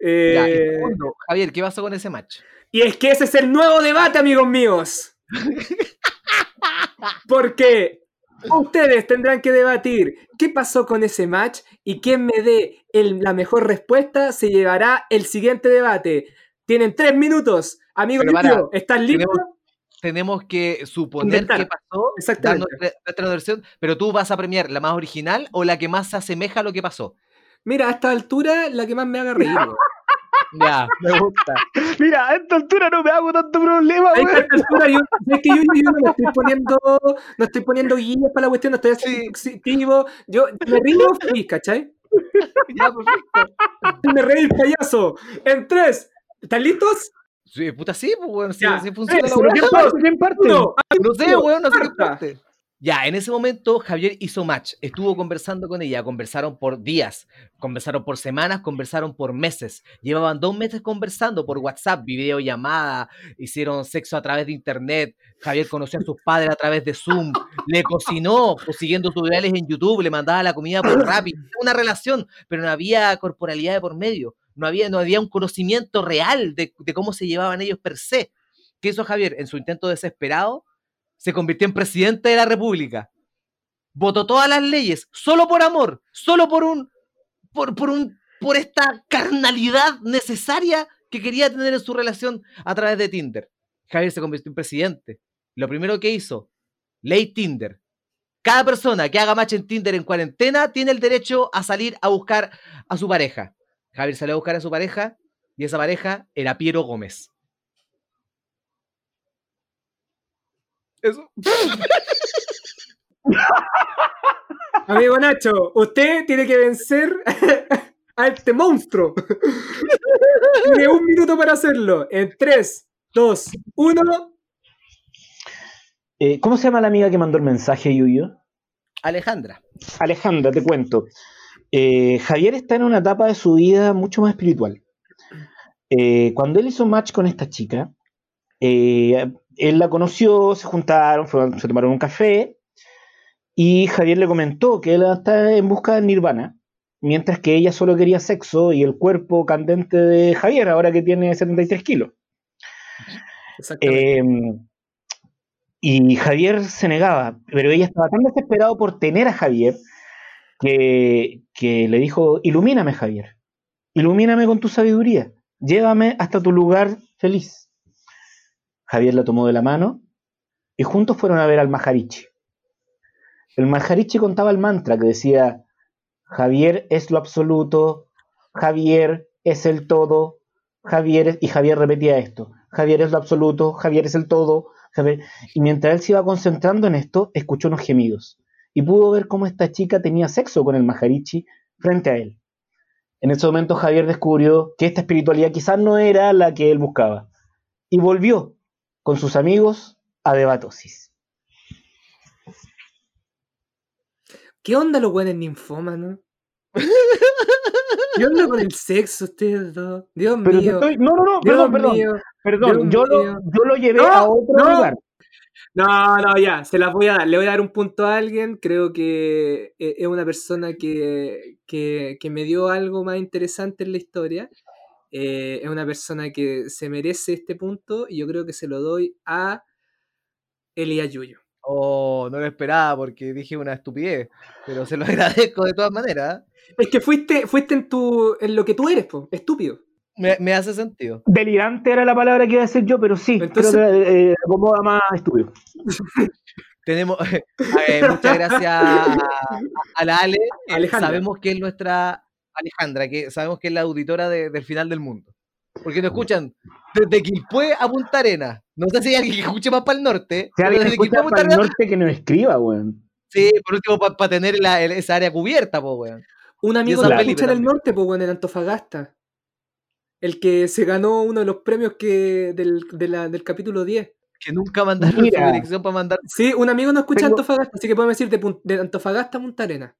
Ya, y Eh, segundo, Javier, ¿qué pasó con ese match? Y es que ese es el nuevo debate, amigos míos. Porque ustedes tendrán que debatir qué pasó con ese match y quien me dé el- la mejor respuesta se llevará el siguiente debate. Tienen tres minutos. Amigo Pero ¿estás listo? tenemos- que suponer Inventar. qué pasó, Exactamente. nuestra, nuestra versión, pero tú vas a premiar la más original o la que más se asemeja a lo que pasó. Mira, a esta altura la que más me haga reír. Ya, me gusta. Mira, a esta altura no me hago tanto problema, A esta altura yo, es que yo, yo no estoy poniendo, no estoy poniendo guías para la cuestión, no estoy haciendo positivo. Yo me río feliz, ¿cachai? Ya, perfecto. (laughs) Me reí, payaso. En tres. ¿Están listos? Sí, puta, sí, pues, weón, sí, así funciona. ¿Quién parte? ¿Quién parte? Uno. No sé, weón, no sé qué parte. Ya, en ese momento Javier hizo match, estuvo conversando con ella, conversaron por días, conversaron por semanas, conversaron por meses. Llevaban dos meses conversando por WhatsApp, videollamada, hicieron sexo a través de internet. Javier conoció a sus padres a través de Zoom, le cocinó, pues, siguiendo tutoriales en YouTube, le mandaba la comida por Rappi. Una relación, pero no había corporalidad de por medio, no había, no había un conocimiento real de, de cómo se llevaban ellos per se. ¿Qué hizo Javier? En su intento desesperado, se convirtió en presidente de la República. Votó todas las leyes, solo por amor, solo por un. por, por un. por esta carnalidad necesaria que quería tener en su relación a través de Tinder. Javier se convirtió en presidente. Lo primero que hizo, ley Tinder. Cada persona que haga match en Tinder en cuarentena tiene el derecho a salir a buscar a su pareja. Javier salió a buscar a su pareja y esa pareja era Piero Gómez. Eso. (laughs) Amigo Nacho, usted tiene que vencer (laughs) a este monstruo. (laughs) tiene un minuto para hacerlo. En 3, 2, 1. Eh, ¿Cómo se llama la amiga que mandó el mensaje, Yuyo? Alejandra. Alejandra, te cuento. Eh, Javier está en una etapa de su vida mucho más espiritual. Eh, cuando él hizo match con esta chica, eh, él la conoció, se juntaron, fueron- se tomaron un café y Javier le comentó que él está en busca de Nirvana, mientras que ella solo quería sexo y el cuerpo candente de Javier, ahora que tiene 73 kilos. Exactamente. Eh, y Javier se negaba, pero ella estaba tan desesperado por tener a Javier que, que le dijo, ilumíname Javier, ilumíname con tu sabiduría, llévame hasta tu lugar feliz. Javier la tomó de la mano y juntos fueron a ver al Maharishi. El Maharishi contaba el mantra que decía, Javier es lo absoluto, Javier es el todo, Javier es... y Javier repetía esto, Javier es lo absoluto, Javier es el todo, y mientras él se iba concentrando en esto, escuchó unos gemidos y pudo ver cómo esta chica tenía sexo con el Maharishi frente a él. En ese momento Javier descubrió que esta espiritualidad quizás no era la que él buscaba y volvió con sus amigos a Debatosis. ¿Qué onda los buenos ninfómanos? ¿Qué onda con el sexo ustedes dos? Dios Pero mío. estoy- No, no, no, Dios perdón, perdón. mío. Perdón, yo lo, yo lo llevé No, a otro no. lugar. No, no, ya, se las voy a dar. Le voy a dar un punto a alguien. Creo que eh, es una persona que, que, que me dio algo más interesante en la historia. Eh, es una persona que se merece este punto y yo creo que se lo doy a Elías Yuyo. Oh, no lo esperaba porque dije una estupidez, pero se lo (laughs) agradezco de todas maneras. ¿eh? Es que fuiste, fuiste en, tu, en lo que tú eres, po, estúpido. Me, me hace sentido. Delirante era la palabra que iba a decir yo, pero sí, Entonces- creo que eh, acomoda más estúpido. (laughs) Tenemos, (laughs) eh, muchas gracias a, a la Ale. Alejandra. Sabemos que es nuestra Alejandra, que sabemos que es la auditora de- del final del mundo. Porque nos escuchan desde Quilpué a Punta Arena. No sé si hay alguien que escuche más para el norte. Si alguien desde escucha Quilpué para el Arena. norte que nos escriba, weón. Sí, por último, para tener la- el- esa área cubierta, po, weón. Un amigo que Felipe escucha en el también. norte, pues bueno, en Antofagasta. El que se ganó uno de los premios que del, de la- del capítulo 10. Que nunca mandaron Mira. su dirección para mandar. Sí, un amigo no escucha Tengo- Antofagasta, así que podemos decir de, de Antofagasta a Punta Arena.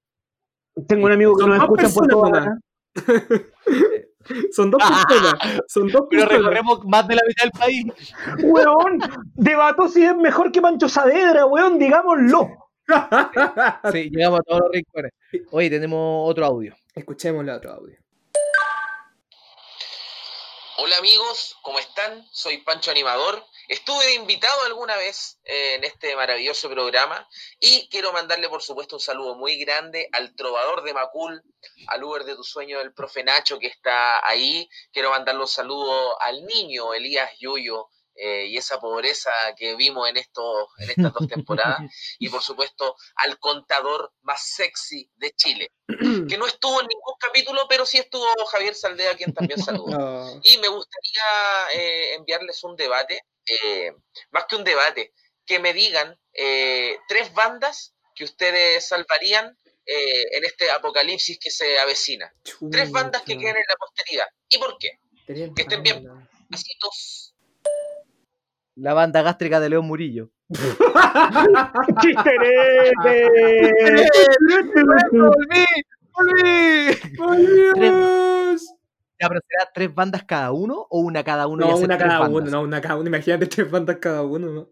Tengo un amigo que nos escucha por toda. (laughs) Son dos personas. Son dos Pero personas. recorremos más de la mitad del país. Weón, debato si es mejor que Pancho Saavedra, weón, digámoslo. (laughs) Sí, llegamos a todos los rincones. Oye, tenemos otro audio. Escuchemos el otro audio. Hola amigos, ¿cómo están? Soy Pancho Animador. Estuve invitado alguna vez eh, en este maravilloso programa y quiero mandarle por supuesto un saludo muy grande al trovador de Macul, al Uber de tu sueño del profe Nacho que está ahí. Quiero mandarle un saludo al niño Elías Yuyo eh, y esa pobreza que vimos en, estos, en estas dos temporadas. (laughs) Y por supuesto al contador más sexy de Chile, (clears throat) que no estuvo en ningún capítulo, pero sí estuvo Javier Saldea, quien también saludo. (laughs) No. Y me gustaría eh, enviarles un debate, eh, más que un debate, que me digan eh, tres bandas que ustedes salvarían eh, en este apocalipsis que se avecina. Tres bandas que queden en la posteridad. ¿Y por qué? Tenían que estén bien. banda. La banda gástrica de León Murillo. ¡Chisterete! ¡Volví! ¡Volví! Ya, pero ¿será tres bandas cada uno o una cada uno? No, una cada bandas? uno, no, una cada uno. Imagínate tres bandas cada uno, ¿no?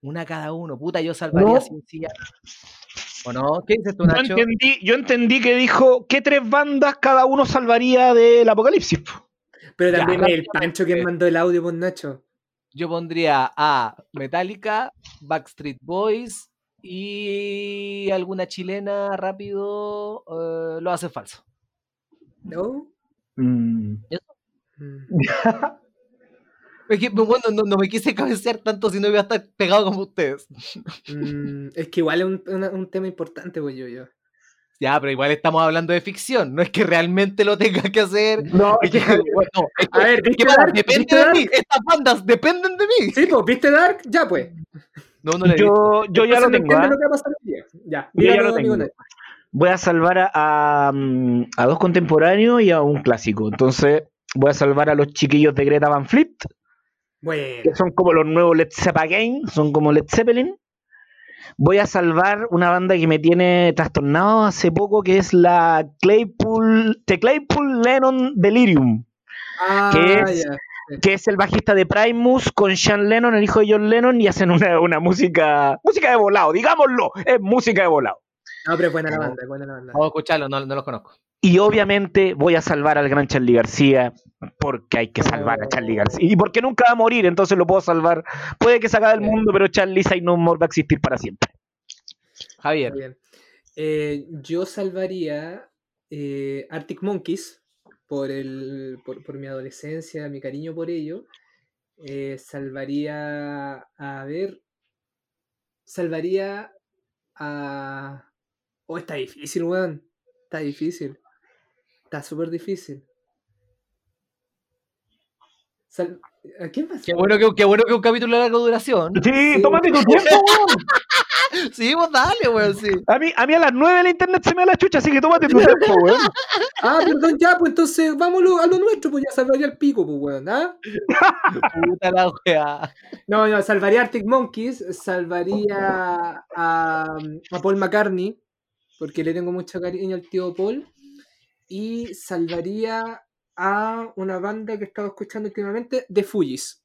Una cada uno. Puta, yo salvaría No. sin silla. ¿O no? ¿Qué dices tú, Yo Nacho? entendí, yo entendí que dijo qué tres bandas cada uno salvaría del apocalipsis. po. Pero también el Pancho que eh. mandó el audio por Nacho. Yo pondría a Metallica, Backstreet Boys y alguna chilena rápido. eh, lo hace falso. ¿No? Mm. Mm. Es que, bueno, no, no me quise cabecear tanto si no iba a estar pegado como ustedes. Mm, es que igual es un, una- un tema importante, pues yo, yo. Ya, pero igual estamos hablando de ficción. No es que realmente lo tenga que hacer. No, Es que, bueno, no, es que- (laughs) A ver, que, ¿viste Dark? depende ¿Viste de Dark? mí. Estas bandas dependen de mí. Sí, pues, ¿viste Dark? Ya, pues. No, no le yo, yo ya lo tengo. entiende lo que va a pasar hoy día. Ya, Yo ya dígalo, lo amigo tengo. Nacho. Voy a salvar a, a, mm, a dos contemporáneos y a un clásico. Entonces, voy a salvar a los chiquillos de Greta Van Fleet, Bueno. que son como los nuevos Led Zeppelin, son como Led Zeppelin. Voy a salvar una banda que me tiene trastornado hace poco, que es la Claypool, The Claypool Lennon Delirium, Ah, ¿Qué es? que es el bajista de Primus con Sean Lennon, el hijo de John Lennon, y hacen una, una música, música de volado, digámoslo, es música de volado. No, pero es buena la banda, es buena la banda. Vamos a escucharlo, no, no los conozco. Y obviamente voy a salvar al gran Charlie García, porque hay que salvar a Charlie García. Y porque nunca va a morir, entonces lo puedo salvar. Puede que se acabe el mundo, pero Charlie Say No More va a existir para siempre. Javier. Bien. Eh, yo salvaría eh, Arctic Monkeys por, el, por, por mi adolescencia, mi cariño por ello. Eh, salvaría, a ver, salvaría a... Oh, está difícil, weón. Está difícil. Está súper difícil. Sal- ¿A quién más? Qué bueno que, qué bueno que un capítulo de larga duración. Sí, Sí. tómate tu tiempo, weón. (laughs) Sí, vos dale, weón, sí. A mí, a mí a las 9 la internet se me da la chucha, así que tómate tu (laughs) tiempo, weón. Ah, perdón, ya, pues entonces vámonos a lo nuestro, pues ya salvaría el pico, pues weón, ¿ah? (laughs) Puta la weá. No, no, salvaría a Arctic Monkeys, salvaría a, a Paul McCartney, porque le tengo mucho cariño al tío Paul, y salvaría a una banda que he estado escuchando últimamente, The Fujis.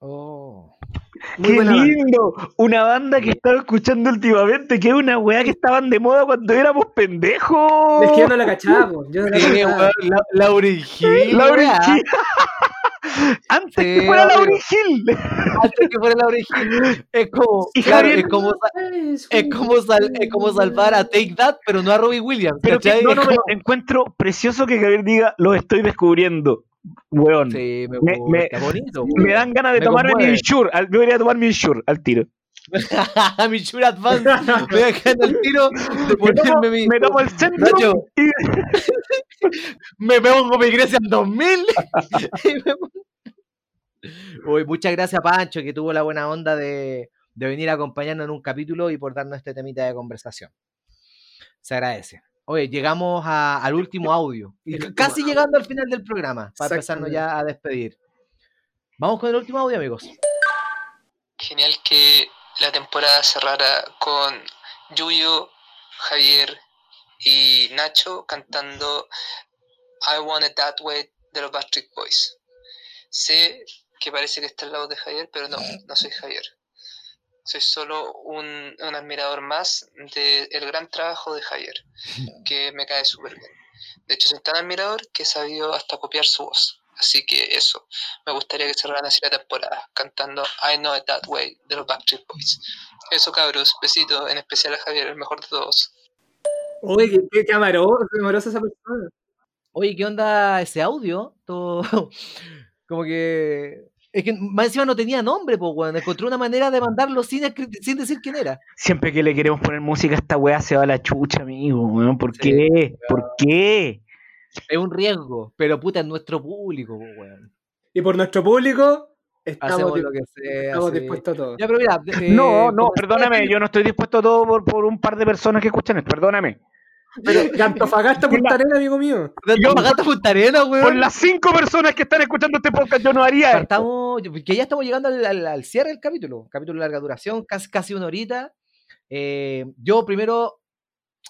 Oh. Muy Qué banda. lindo. Una banda que estaba escuchando últimamente, que es una weá que estaban de moda cuando éramos pendejos. Es que yo no la cachaba, yo no la cachaba. weón, la, Lauryn Hill, Lauryn weá. Hill. Antes Sí, que fuera. Lauryn Hill. Antes que fuera Lauryn Hill. Es como, Y claro, Javier- es como, es como, sal- es como salvar a Take That, pero no a Robbie Williams. Pero no, no, como- encuentro precioso que Javier diga, lo estoy descubriendo. Weón. Sí, me Me- gusta, me- bonito. Me dan ganas de Me tomarme mi insure. Yo debería tomar mi insure al tiro. (laughs) mi Shure Advance. Me dejan el tiro de ponerme mi. Me tomo el centro Nacho. y (laughs) me pongo mi Grecia en 2000. (laughs) y me pongo- Uy, muchas gracias, Pancho, que tuvo la buena onda de, de venir a acompañarnos en un capítulo y por darnos este temita de conversación. Se agradece. Oye, llegamos a- al último audio. Y El último casi llegando al final del programa, para empezarnos ya a despedir. Vamos con el último audio, amigos. Genial que la temporada cerrara con Yuyo, Javier y Nacho cantando I Want It That Way de los Backstreet Boys. Sé que parece que está al lado de Javier, pero no, no soy Javier. Soy solo un, un admirador más del gran trabajo de Javier, (laughs) que me cae súper bien. De hecho, soy tan admirador que he sabido hasta copiar su voz. Así que eso, me gustaría que cerraran así la temporada, cantando I Know It That Way de los Backstreet Boys. Eso, cabros, besito, en especial a Javier, el mejor de todos. Oye, qué, qué, qué amorosa esa persona. Oye, ¿qué onda ese audio? Todo... (laughs) Como que... Es que más encima no tenía nombre, pues, weón. Encontré una manera de mandarlo sin, decir quién era. siempre que le queremos poner música a esta weá se va a la chucha, amigo. weón. ¿Por Sí, qué? ¿Por qué? Es un riesgo, pero puta, es nuestro público, weón. Y por nuestro público, estamos, Hacemos di- lo que sea. estamos sí. dispuestos a todo. Ya, pero mira. eh, no, no, como- perdóname, yo no estoy dispuesto a todo por, por un par de personas que escuchan esto, perdóname. Pero de Antofagasta, Punta Arenas, amigo mío. De Antofagasta Punta Arenas, weón. Por las cinco personas que están escuchando este podcast, yo no haría. Partamos, que ya estamos llegando al, al- al cierre del capítulo. Capítulo de larga duración, casi, casi una horita. Eh, yo primero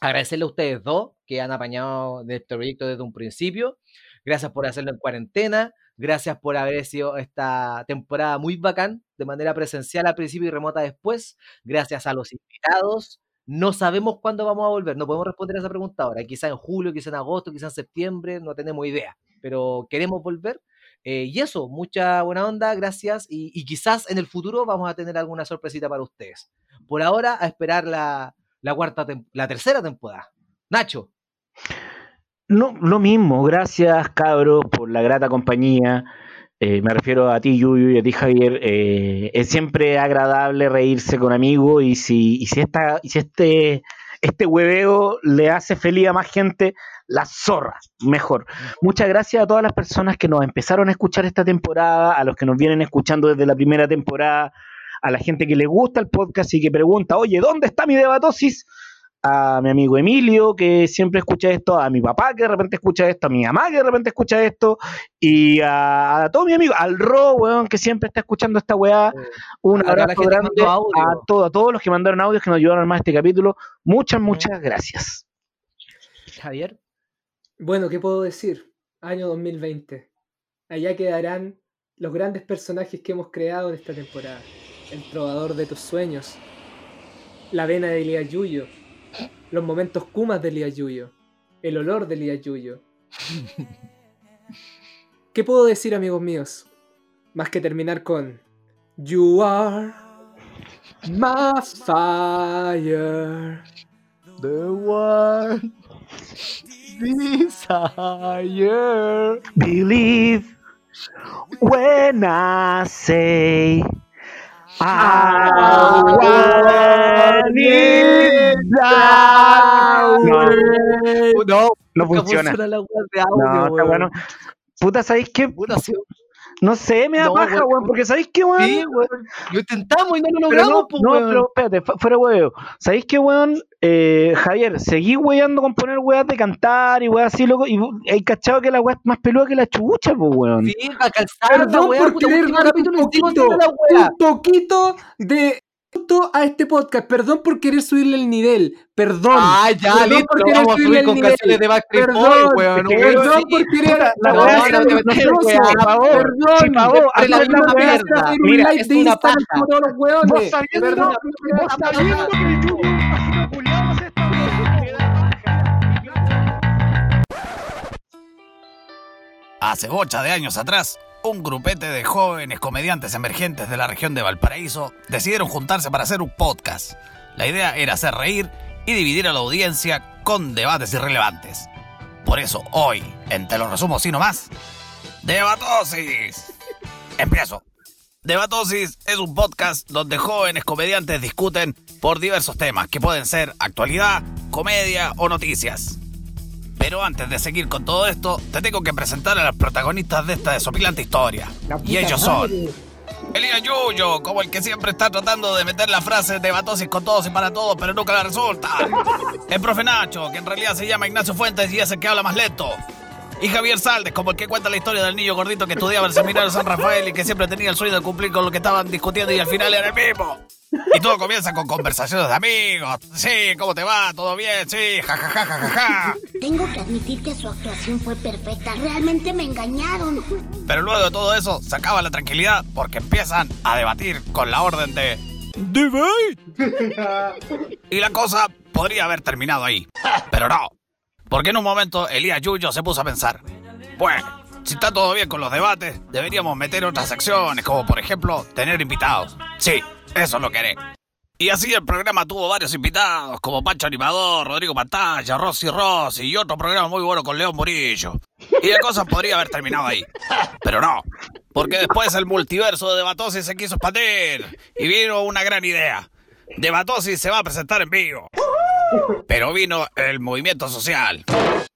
agradecerle a ustedes dos que han apañado de este proyecto desde un principio. Gracias por hacerlo en cuarentena. Gracias por haber sido esta temporada muy bacán, de manera presencial al principio y remota después. Gracias a los invitados. No sabemos cuándo vamos a volver, no podemos responder a esa pregunta ahora. Quizá en julio, quizá en agosto, quizá en septiembre, no tenemos idea. Pero queremos volver. Eh, y eso, mucha buena onda, gracias. Y, y quizás en el futuro vamos a tener alguna sorpresita para ustedes. Por ahora, a esperar la, la cuarta, la tercera temporada. Nacho, No, lo mismo, gracias cabros por la grata compañía. Eh, me refiero a ti, Yuyu, y a ti, Javier. Eh, es siempre agradable reírse con amigos y si, y si, esta, y si este, este hueveo le hace feliz a más gente, la zorra, mejor. Muchas gracias a todas las personas que nos empezaron a escuchar esta temporada, a los que nos vienen escuchando desde la primera temporada, a la gente que le gusta el podcast y que pregunta, oye, ¿dónde está mi debatosis? a mi amigo Emilio, que siempre escucha esto, a mi papá, que de repente escucha esto, a mi mamá, que de repente escucha esto, y a, a todo mi amigo, al Ro, weón, que siempre está escuchando esta weá. Un a toda la abrazo grande a, todo- a todos los que mandaron audios que nos ayudaron a armar este capítulo. Muchas, muchas gracias. Javier. Bueno, ¿qué puedo decir? Año 2020. Allá quedarán los grandes personajes que hemos creado en esta temporada. El trovador de tus sueños. La vena de Elías Yuyo. Los momentos kumas de Elías Yuyo. El olor de Elías Yuyo. ¿Qué puedo decir, amigos míos? Más que terminar con You are my fire. The one desire. Believe when I say No, No, funciona. la weá de audio, No, está bueno. Puta, ¿sabéis qué? Puta, sí, No sé, me da No, paja, weón. weón, porque ¿sabéis qué, weón? sí, weón. Lo intentamos y no lo Pero logramos, no, pues, no, weón. pero espérate, fu- fuera huevo. ¿Sabéis qué, weón? Eh, Javier, seguí weando con poner weas de cantar y weas así, loco. Y hay cachado que la wea es más peluda que la chucha, pues, weón. Sí, para calzar la Perdón weá, por puta, querer un la weá. un poquito de a este podcast. Perdón por querer subirle el nivel. Perdón. Ah, ya, Perdón listo, por querer vamos subirle subir el con nivel. canciones de Backstreet Perdón, weón. Perdón sí. por querer la weá no, no, no, Perdón. hazme la misma mierda. Mira, es una paja. Vos sabiendo, Perdón. sabiendo que esta. Hace bocha de años atrás, un grupete de jóvenes comediantes emergentes de la región de Valparaíso decidieron juntarse para hacer un podcast. La idea era hacer reír y dividir a la audiencia con debates irrelevantes. Por eso hoy, en Te lo resumo así nomás, Debatosis. Empiezo. Debatosis es un podcast donde jóvenes comediantes discuten por diversos temas que pueden ser actualidad, comedia o noticias. Pero antes de seguir con todo esto, te tengo que presentar a los protagonistas de esta desopilante historia. Y ellos son Elías Yuyo, como el que siempre está tratando de meter la frase de batosis con todos y para todos, pero nunca la resulta. (laughs) El profe Nacho, que en realidad se llama Ignacio Fuentes y es el que habla más lento. Y Javier Saldes, como el que cuenta la historia del niño gordito que estudiaba en el seminario San Rafael y que siempre tenía el sueño de cumplir con lo que estaban discutiendo y al final era el mismo. Y todo comienza con conversaciones de amigos. Sí, ¿cómo te va? ¿Todo bien? Sí, ja, ja, ja, ja, ja, ja. Tengo que admitir que su actuación fue perfecta. Realmente me engañaron. Pero luego de todo eso, se acaba la tranquilidad porque empiezan a debatir con la orden de... ¿Debate? (laughs) y la cosa podría haber terminado ahí. Pero no. Porque en un momento Elías Yuyo se puso a pensar. Bueno, si está todo bien con los debates, deberíamos meter otras secciones, como por ejemplo tener invitados. Sí, eso lo queré. Y así el programa tuvo varios invitados, como Pancho Animador, Rodrigo Pantalla, Rosy Rossi y otro programa muy bueno con León Murillo. Y la cosa podría haber terminado ahí. Pero no, porque después el multiverso de Debatosis se quiso expandir y vino una gran idea. Debatosis se va a presentar en vivo. Pero vino el movimiento social.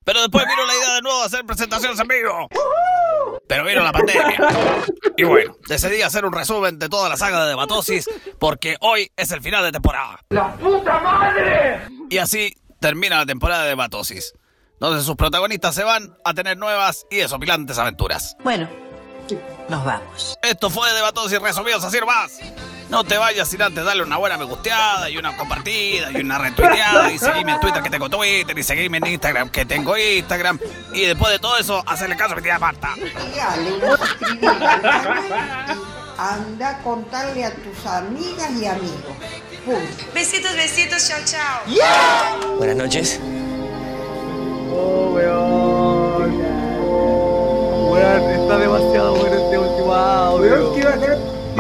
Pero después vino la idea de nuevo de hacer presentaciones en vivo. Pero vino la pandemia. Y bueno, decidí hacer un resumen de toda la saga de Debatosis porque hoy es el final de temporada. ¡La puta madre! Y así termina la temporada de Debatosis, donde sus protagonistas se van a tener nuevas y desopilantes aventuras. Bueno, nos vamos. Esto fue Debatosis resumidos así nomás. No te vayas sin antes darle una buena me gusteada y una compartida y una retuiteada y seguime en Twitter que tengo Twitter y seguime en Instagram que tengo Instagram y después de todo eso hacerle caso a mi tía Marta. Anda a contarle a tus amigas y amigos. Besitos, besitos, chao, chao. Buenas noches. Oh, weón.